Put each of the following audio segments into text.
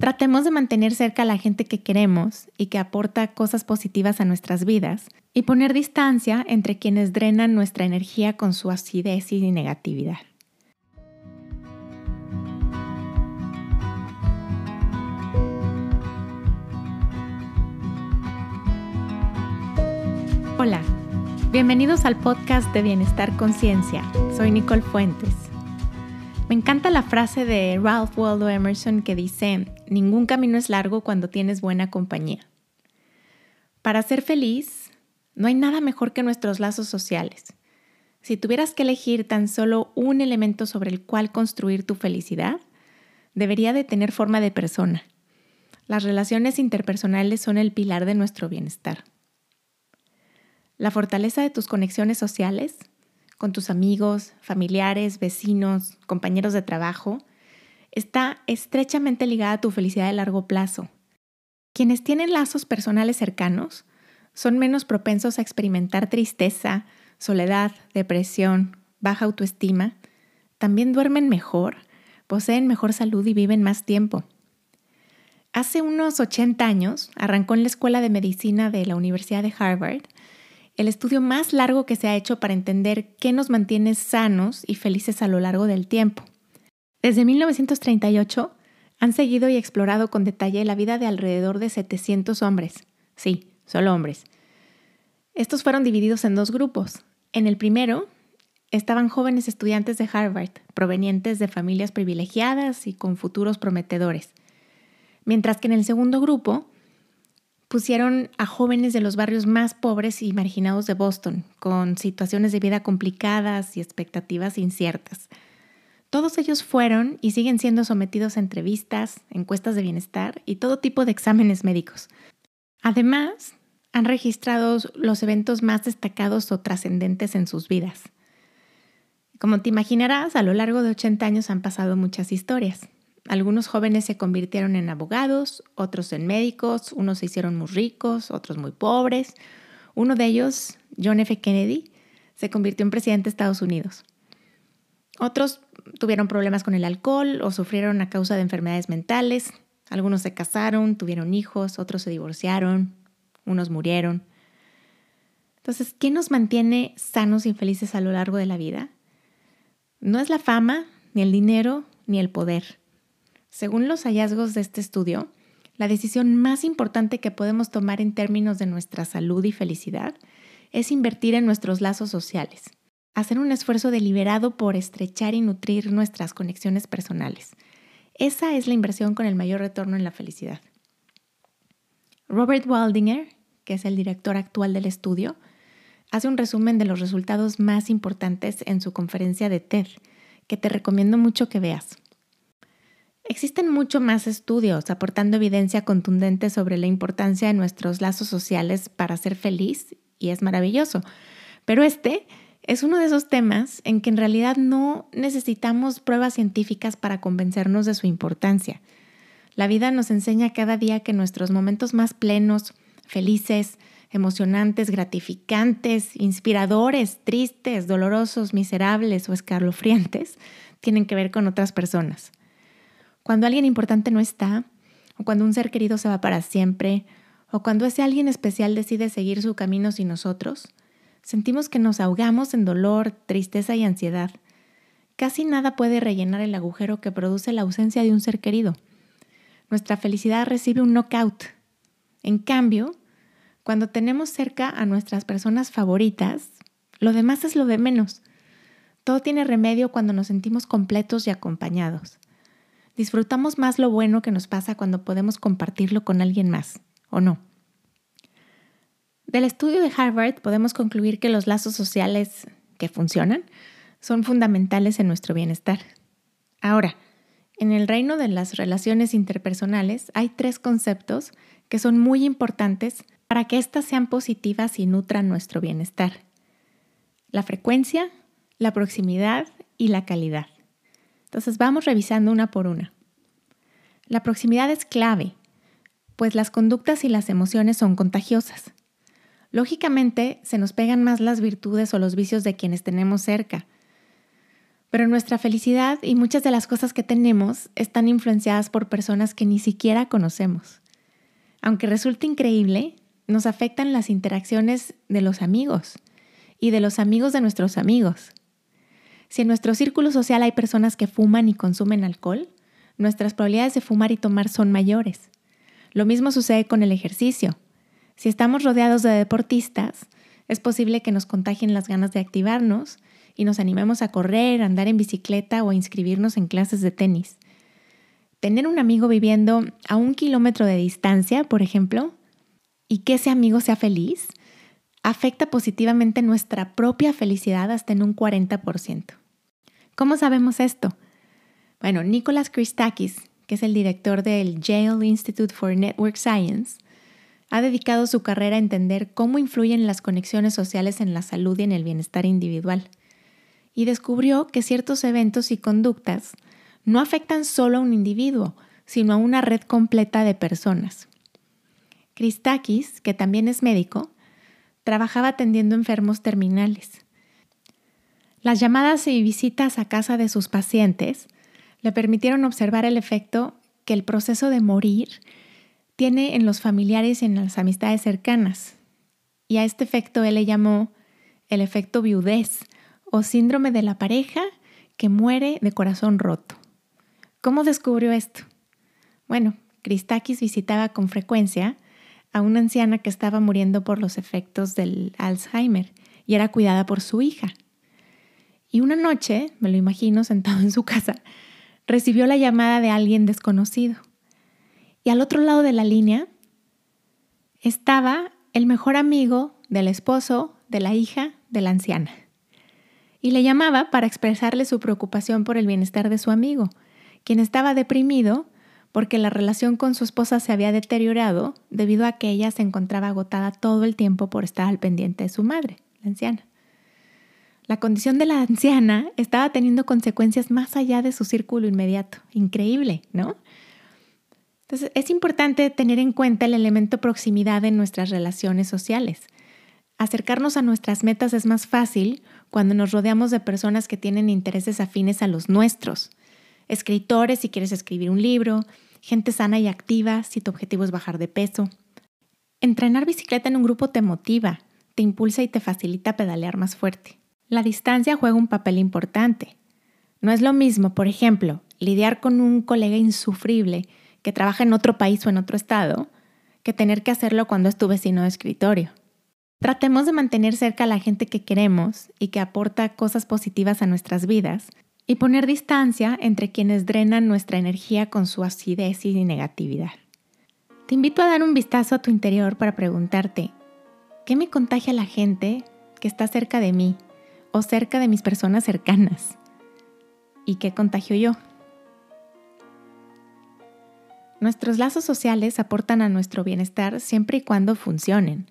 Tratemos de mantener cerca a la gente que queremos y que aporta cosas positivas a nuestras vidas y poner distancia entre quienes drenan nuestra energía con su acidez y negatividad. Hola, bienvenidos al podcast de Bienestar Conciencia. Soy Nicole Fuentes. Me encanta la frase de Ralph Waldo Emerson que dice, ningún camino es largo cuando tienes buena compañía. Para ser feliz, no hay nada mejor que nuestros lazos sociales. Si tuvieras que elegir tan solo un elemento sobre el cual construir tu felicidad, debería de tener forma de persona. Las relaciones interpersonales son el pilar de nuestro bienestar. La fortaleza de tus conexiones sociales con tus amigos, familiares, vecinos, compañeros de trabajo, está estrechamente ligada a tu felicidad de largo plazo. Quienes tienen lazos personales cercanos son menos propensos a experimentar tristeza, soledad, depresión, baja autoestima, también duermen mejor, poseen mejor salud y viven más tiempo. Hace unos 80 años arrancó en la Escuela de Medicina de la Universidad de Harvard el estudio más largo que se ha hecho para entender qué nos mantiene sanos y felices a lo largo del tiempo. Desde 1938 han seguido y explorado con detalle la vida de alrededor de 700 hombres. Sí, solo hombres. Estos fueron divididos en dos grupos. En el primero estaban jóvenes estudiantes de Harvard, provenientes de familias privilegiadas y con futuros prometedores. Mientras que en el segundo grupo pusieron a jóvenes de los barrios más pobres y marginados de Boston, con situaciones de vida complicadas y expectativas inciertas. Todos ellos fueron y siguen siendo sometidos a entrevistas, encuestas de bienestar y todo tipo de exámenes médicos. Además, han registrado los eventos más destacados o trascendentes en sus vidas. Como te imaginarás, a lo largo de 80 años han pasado muchas historias. Algunos jóvenes se convirtieron en abogados, otros en médicos, unos se hicieron muy ricos, otros muy pobres. Uno de ellos, John F. Kennedy, se convirtió en presidente de Estados Unidos. Otros tuvieron problemas con el alcohol o sufrieron a causa de enfermedades mentales. Algunos se casaron, tuvieron hijos, otros se divorciaron, unos murieron. Entonces, ¿qué nos mantiene sanos y felices a lo largo de la vida? No es la fama, ni el dinero, ni el poder. Según los hallazgos de este estudio, la decisión más importante que podemos tomar en términos de nuestra salud y felicidad es invertir en nuestros lazos sociales, hacer un esfuerzo deliberado por estrechar y nutrir nuestras conexiones personales. Esa es la inversión con el mayor retorno en la felicidad. Robert Waldinger, que es el director actual del estudio, hace un resumen de los resultados más importantes en su conferencia de TED, que te recomiendo mucho que veas. Existen mucho más estudios aportando evidencia contundente sobre la importancia de nuestros lazos sociales para ser feliz y es maravilloso. Pero este es uno de esos temas en que en realidad no necesitamos pruebas científicas para convencernos de su importancia. La vida nos enseña cada día que nuestros momentos más plenos, felices, emocionantes, gratificantes, inspiradores, tristes, dolorosos, miserables o escalofriantes tienen que ver con otras personas. Cuando alguien importante no está, o cuando un ser querido se va para siempre, o cuando ese alguien especial decide seguir su camino sin nosotros, sentimos que nos ahogamos en dolor, tristeza y ansiedad. Casi nada puede rellenar el agujero que produce la ausencia de un ser querido. Nuestra felicidad recibe un knockout. En cambio, cuando tenemos cerca a nuestras personas favoritas, lo demás es lo de menos. Todo tiene remedio cuando nos sentimos completos y acompañados. Disfrutamos más lo bueno que nos pasa cuando podemos compartirlo con alguien más, ¿o no? Del estudio de Harvard podemos concluir que los lazos sociales que funcionan son fundamentales en nuestro bienestar. Ahora, en el reino de las relaciones interpersonales hay tres conceptos que son muy importantes para que éstas sean positivas y nutran nuestro bienestar. La frecuencia, la proximidad y la calidad. Entonces vamos revisando una por una. La proximidad es clave, pues las conductas y las emociones son contagiosas. Lógicamente, se nos pegan más las virtudes o los vicios de quienes tenemos cerca. Pero nuestra felicidad y muchas de las cosas que tenemos están influenciadas por personas que ni siquiera conocemos. Aunque resulte increíble, nos afectan las interacciones de los amigos y de los amigos de nuestros amigos. Si en nuestro círculo social hay personas que fuman y consumen alcohol, nuestras probabilidades de fumar y tomar son mayores. Lo mismo sucede con el ejercicio. Si estamos rodeados de deportistas, es posible que nos contagien las ganas de activarnos y nos animemos a correr, andar en bicicleta o inscribirnos en clases de tenis. Tener un amigo viviendo a un kilómetro de distancia, por ejemplo, y que ese amigo sea feliz, afecta positivamente nuestra propia felicidad hasta en un 40%. ¿Cómo sabemos esto? Bueno, Nicholas Christakis, que es el director del Yale Institute for Network Science, ha dedicado su carrera a entender cómo influyen las conexiones sociales en la salud y en el bienestar individual y descubrió que ciertos eventos y conductas no afectan solo a un individuo, sino a una red completa de personas. Christakis, que también es médico, trabajaba atendiendo enfermos terminales. Las llamadas y visitas a casa de sus pacientes le permitieron observar el efecto que el proceso de morir tiene en los familiares y en las amistades cercanas. Y a este efecto él le llamó el efecto viudez, o síndrome de la pareja que muere de corazón roto. ¿Cómo descubrió esto? Bueno, Christakis visitaba con frecuencia a una anciana que estaba muriendo por los efectos del Alzheimer y era cuidada por su hija. Y una noche, me lo imagino sentado en su casa, recibió la llamada de alguien desconocido. Y al otro lado de la línea estaba el mejor amigo del esposo de la hija de la anciana y le llamaba para expresarle su preocupación por el bienestar de su amigo, quien estaba deprimido porque la relación con su esposa se había deteriorado debido a que ella se encontraba agotada todo el tiempo por estar al pendiente de su madre, la anciana. La condición de la anciana estaba teniendo consecuencias más allá de su círculo inmediato. Increíble, ¿no? Entonces, es importante tener en cuenta el elemento proximidad en nuestras relaciones sociales. Acercarnos a nuestras metas es más fácil cuando nos rodeamos de personas que tienen intereses afines a los nuestros. Escritores si quieres escribir un libro, gente sana y activa si tu objetivo es bajar de peso. Entrenar bicicleta en un grupo te motiva, te impulsa y te facilita pedalear más fuerte. La distancia juega un papel importante. No es lo mismo, por ejemplo, lidiar con un colega insufrible que trabaja en otro país o en otro estado, que tener que hacerlo cuando es tu vecino de escritorio. Tratemos de mantener cerca a la gente que queremos y que aporta cosas positivas a nuestras vidas y poner distancia entre quienes drenan nuestra energía con su acidez y negatividad. Te invito a dar un vistazo a tu interior para preguntarte, ¿qué me contagia la gente que está cerca de mí o cerca de mis personas cercanas? ¿Y qué contagio yo? Nuestros lazos sociales aportan a nuestro bienestar siempre y cuando funcionen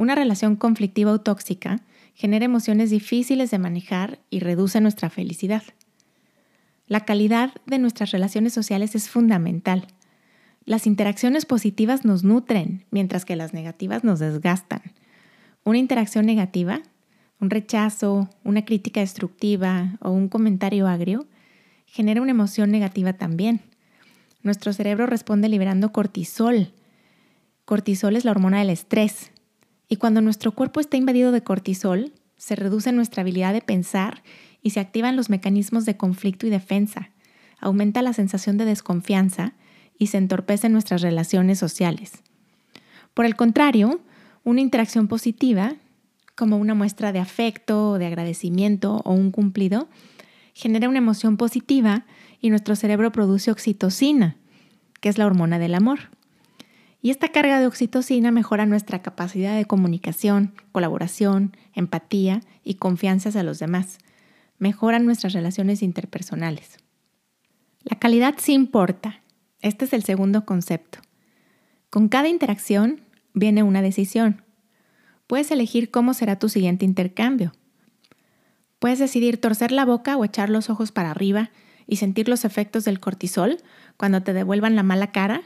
una relación conflictiva o tóxica genera emociones difíciles de manejar y reduce nuestra felicidad. La calidad de nuestras relaciones sociales es fundamental. Las interacciones positivas nos nutren, mientras que las negativas nos desgastan. Una interacción negativa, un rechazo, una crítica destructiva o un comentario agrio, genera una emoción negativa también. Nuestro cerebro responde liberando cortisol. Cortisol es la hormona del estrés y cuando nuestro cuerpo está invadido de cortisol, se reduce nuestra habilidad de pensar y se activan los mecanismos de conflicto y defensa. Aumenta la sensación de desconfianza y se entorpecen nuestras relaciones sociales. Por el contrario, una interacción positiva, como una muestra de afecto, de agradecimiento o un cumplido, genera una emoción positiva y nuestro cerebro produce oxitocina, que es la hormona del amor. Y esta carga de oxitocina mejora nuestra capacidad de comunicación, colaboración, empatía y confianza hacia los demás. Mejora nuestras relaciones interpersonales. La calidad sí importa. Este es el segundo concepto. Con cada interacción viene una decisión. Puedes elegir cómo será tu siguiente intercambio. Puedes decidir torcer la boca o echar los ojos para arriba y sentir los efectos del cortisol cuando te devuelvan la mala cara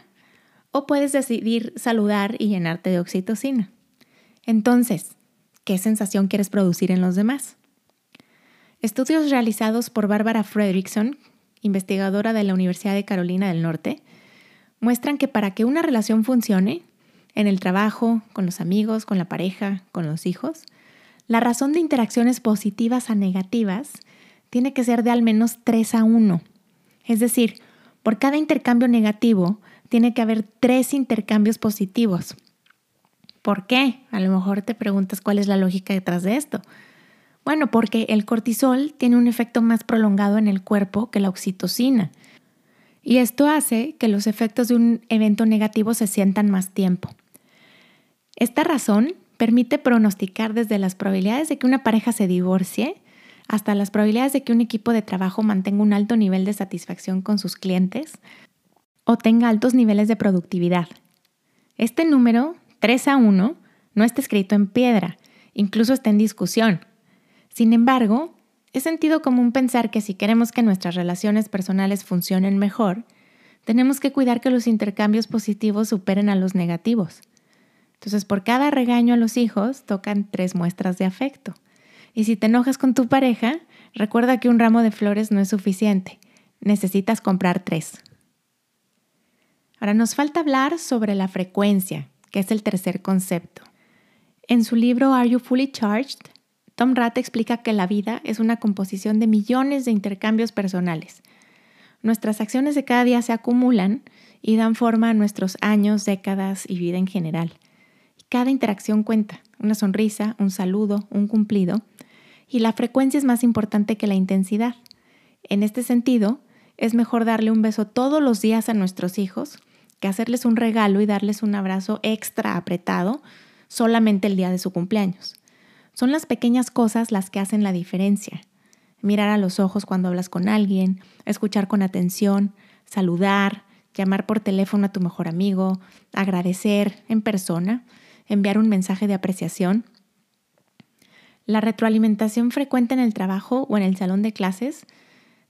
o puedes decidir saludar y llenarte de oxitocina. Entonces, ¿qué sensación quieres producir en los demás? Estudios realizados por Barbara Fredrickson, investigadora de la Universidad de Carolina del Norte, muestran que para que una relación funcione, en el trabajo, con los amigos, con la pareja, con los hijos, la razón de interacciones positivas a negativas tiene que ser de al menos 3 a 1. Es decir, por cada intercambio negativo tiene que haber tres intercambios positivos. ¿Por qué? A lo mejor te preguntas cuál es la lógica detrás de esto. Bueno, porque el cortisol tiene un efecto más prolongado en el cuerpo que la oxitocina. Y esto hace que los efectos de un evento negativo se sientan más tiempo. Esta razón permite pronosticar desde las probabilidades de que una pareja se divorcie hasta las probabilidades de que un equipo de trabajo mantenga un alto nivel de satisfacción con sus clientes o tenga altos niveles de productividad. Este número, 3 a 1, no está escrito en piedra, incluso está en discusión. Sin embargo, es sentido común pensar que si queremos que nuestras relaciones personales funcionen mejor, tenemos que cuidar que los intercambios positivos superen a los negativos. Entonces, por cada regaño a los hijos, tocan tres muestras de afecto. Y si te enojas con tu pareja, recuerda que un ramo de flores no es suficiente. Necesitas comprar tres. Ahora nos falta hablar sobre la frecuencia, que es el tercer concepto. En su libro Are You Fully Charged? Tom Rath explica que la vida es una composición de millones de intercambios personales. Nuestras acciones de cada día se acumulan y dan forma a nuestros años, décadas y vida en general. Cada interacción cuenta, una sonrisa, un saludo, un cumplido, y la frecuencia es más importante que la intensidad. En este sentido, es mejor darle un beso todos los días a nuestros hijos que hacerles un regalo y darles un abrazo extra apretado solamente el día de su cumpleaños. Son las pequeñas cosas las que hacen la diferencia. Mirar a los ojos cuando hablas con alguien, escuchar con atención, saludar, llamar por teléfono a tu mejor amigo, agradecer en persona, enviar un mensaje de apreciación. La retroalimentación frecuente en el trabajo o en el salón de clases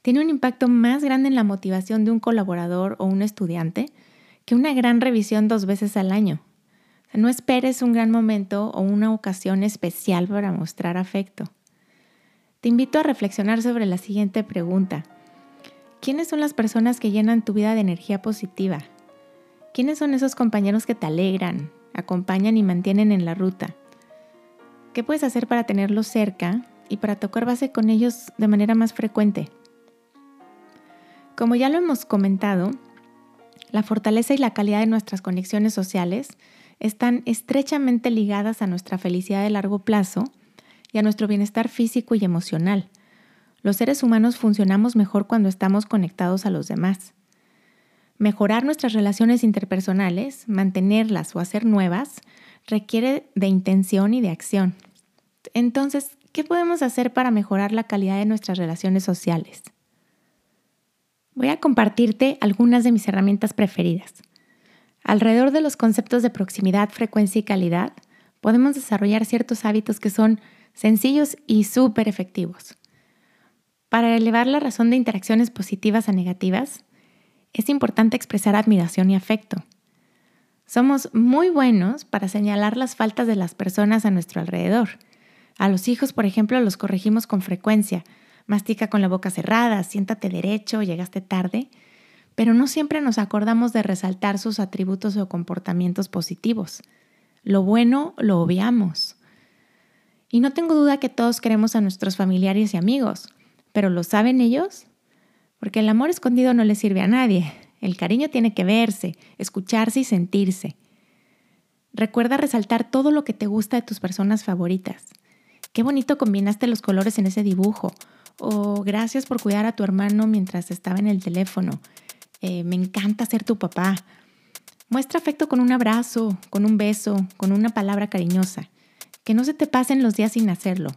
tiene un impacto más grande en la motivación de un colaborador o un estudiante que una gran revisión dos veces al año. No esperes un gran momento o una ocasión especial para mostrar afecto. Te invito a reflexionar sobre la siguiente pregunta. ¿Quiénes son las personas que llenan tu vida de energía positiva? ¿Quiénes son esos compañeros que te alegran, acompañan y mantienen en la ruta? ¿Qué puedes hacer para tenerlos cerca y para tocar base con ellos de manera más frecuente? Como ya lo hemos comentado, la fortaleza y la calidad de nuestras conexiones sociales están estrechamente ligadas a nuestra felicidad de largo plazo y a nuestro bienestar físico y emocional. Los seres humanos funcionamos mejor cuando estamos conectados a los demás. Mejorar nuestras relaciones interpersonales, mantenerlas o hacer nuevas, requiere de intención y de acción. Entonces, ¿qué podemos hacer para mejorar la calidad de nuestras relaciones sociales? Voy a compartirte algunas de mis herramientas preferidas. Alrededor de los conceptos de proximidad, frecuencia y calidad, podemos desarrollar ciertos hábitos que son sencillos y súper efectivos. Para elevar la razón de interacciones positivas a negativas, es importante expresar admiración y afecto. Somos muy buenos para señalar las faltas de las personas a nuestro alrededor. A los hijos, por ejemplo, los corregimos con frecuencia. Mastica con la boca cerrada, siéntate derecho, llegaste tarde pero no siempre nos acordamos de resaltar sus atributos o comportamientos positivos. Lo bueno lo obviamos. Y no tengo duda que todos queremos a nuestros familiares y amigos, pero ¿lo saben ellos? Porque el amor escondido no le sirve a nadie. El cariño tiene que verse, escucharse y sentirse. Recuerda resaltar todo lo que te gusta de tus personas favoritas. Qué bonito combinaste los colores en ese dibujo. O gracias por cuidar a tu hermano mientras estaba en el teléfono. Eh, me encanta ser tu papá. Muestra afecto con un abrazo, con un beso, con una palabra cariñosa. Que no se te pasen los días sin hacerlo.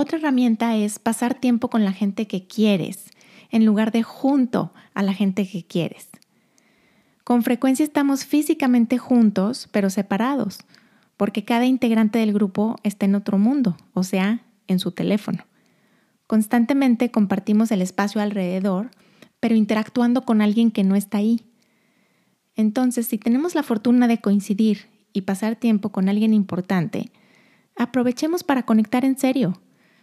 Otra herramienta es pasar tiempo con la gente que quieres, en lugar de junto a la gente que quieres. Con frecuencia estamos físicamente juntos, pero separados, porque cada integrante del grupo está en otro mundo, o sea, en su teléfono. Constantemente compartimos el espacio alrededor, pero interactuando con alguien que no está ahí. Entonces, si tenemos la fortuna de coincidir y pasar tiempo con alguien importante, aprovechemos para conectar en serio.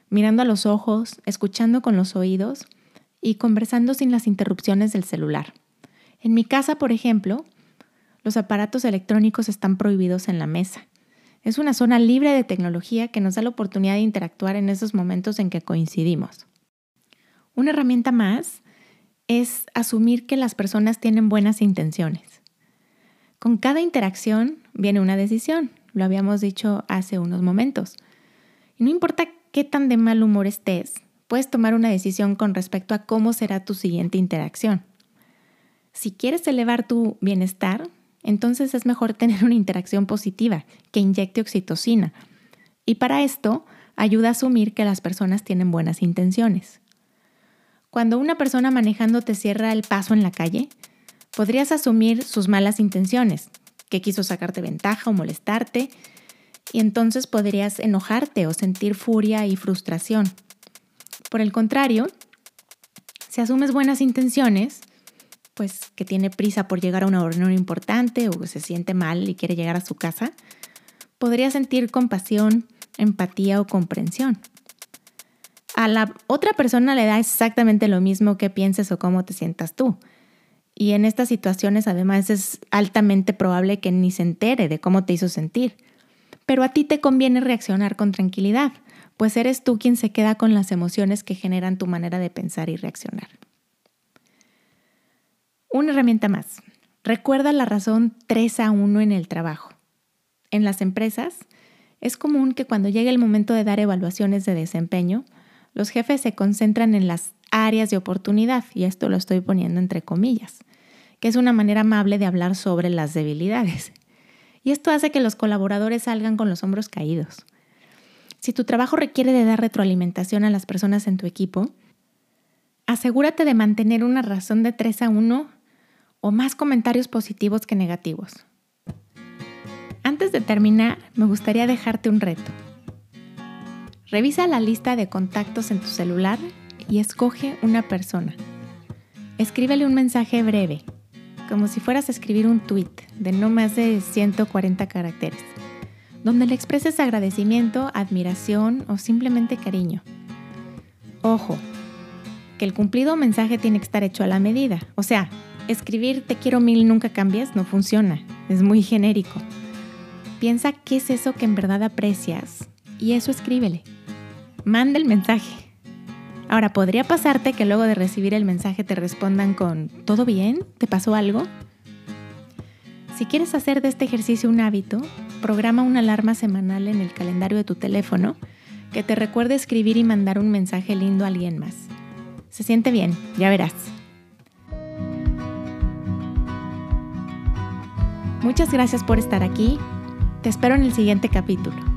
Mirando a los ojos, escuchando con los oídos y conversando sin las interrupciones del celular. En mi casa, por ejemplo, los aparatos electrónicos están prohibidos en la mesa. Es una zona libre de tecnología que nos da la oportunidad de interactuar en esos momentos en que coincidimos. Una herramienta más es asumir que las personas tienen buenas intenciones. Con cada interacción viene una decisión, lo habíamos dicho hace unos momentos. Y no importa qué tan de mal humor estés, puedes tomar una decisión con respecto a cómo será tu siguiente interacción. Si quieres elevar tu bienestar, entonces es mejor tener una interacción positiva que inyecte oxitocina. Y para esto ayuda a asumir que las personas tienen buenas intenciones. Cuando una persona manejando te cierra el paso en la calle, podrías asumir sus malas intenciones, que quiso sacarte ventaja o molestarte, y entonces podrías enojarte o sentir furia y frustración. Por el contrario, si asumes buenas intenciones, pues que tiene prisa por llegar a una reunión importante o se siente mal y quiere llegar a su casa, podría sentir compasión, empatía o comprensión. A la otra persona le da exactamente lo mismo que pienses o cómo te sientas tú. Y en estas situaciones además es altamente probable que ni se entere de cómo te hizo sentir. Pero a ti te conviene reaccionar con tranquilidad, pues eres tú quien se queda con las emociones que generan tu manera de pensar y reaccionar. Una herramienta más. Recuerda la razón 3 a 1 en el trabajo. En las empresas, es común que cuando llegue el momento de dar evaluaciones de desempeño, los jefes se concentran en las áreas de oportunidad, y esto lo estoy poniendo entre comillas, que es una manera amable de hablar sobre las debilidades. Y esto hace que los colaboradores salgan con los hombros caídos. Si tu trabajo requiere de dar retroalimentación a las personas en tu equipo, asegúrate de mantener una razón de 3 a 1 o más comentarios positivos que negativos. Antes de terminar, me gustaría dejarte un reto. Revisa la lista de contactos en tu celular y escoge una persona. Escríbele un mensaje breve, como si fueras a escribir un tweet de no más de 140 caracteres, donde le expreses agradecimiento, admiración o simplemente cariño. Ojo, que el cumplido mensaje tiene que estar hecho a la medida, o sea, escribir te quiero mil nunca cambias no funciona, es muy genérico. Piensa qué es eso que en verdad aprecias y eso escríbele. Manda el mensaje. Ahora, ¿podría pasarte que luego de recibir el mensaje te respondan con ¿todo bien? ¿Te pasó algo? Si quieres hacer de este ejercicio un hábito, programa una alarma semanal en el calendario de tu teléfono que te recuerde escribir y mandar un mensaje lindo a alguien más. Se siente bien, ya verás. Muchas gracias por estar aquí. Te espero en el siguiente capítulo.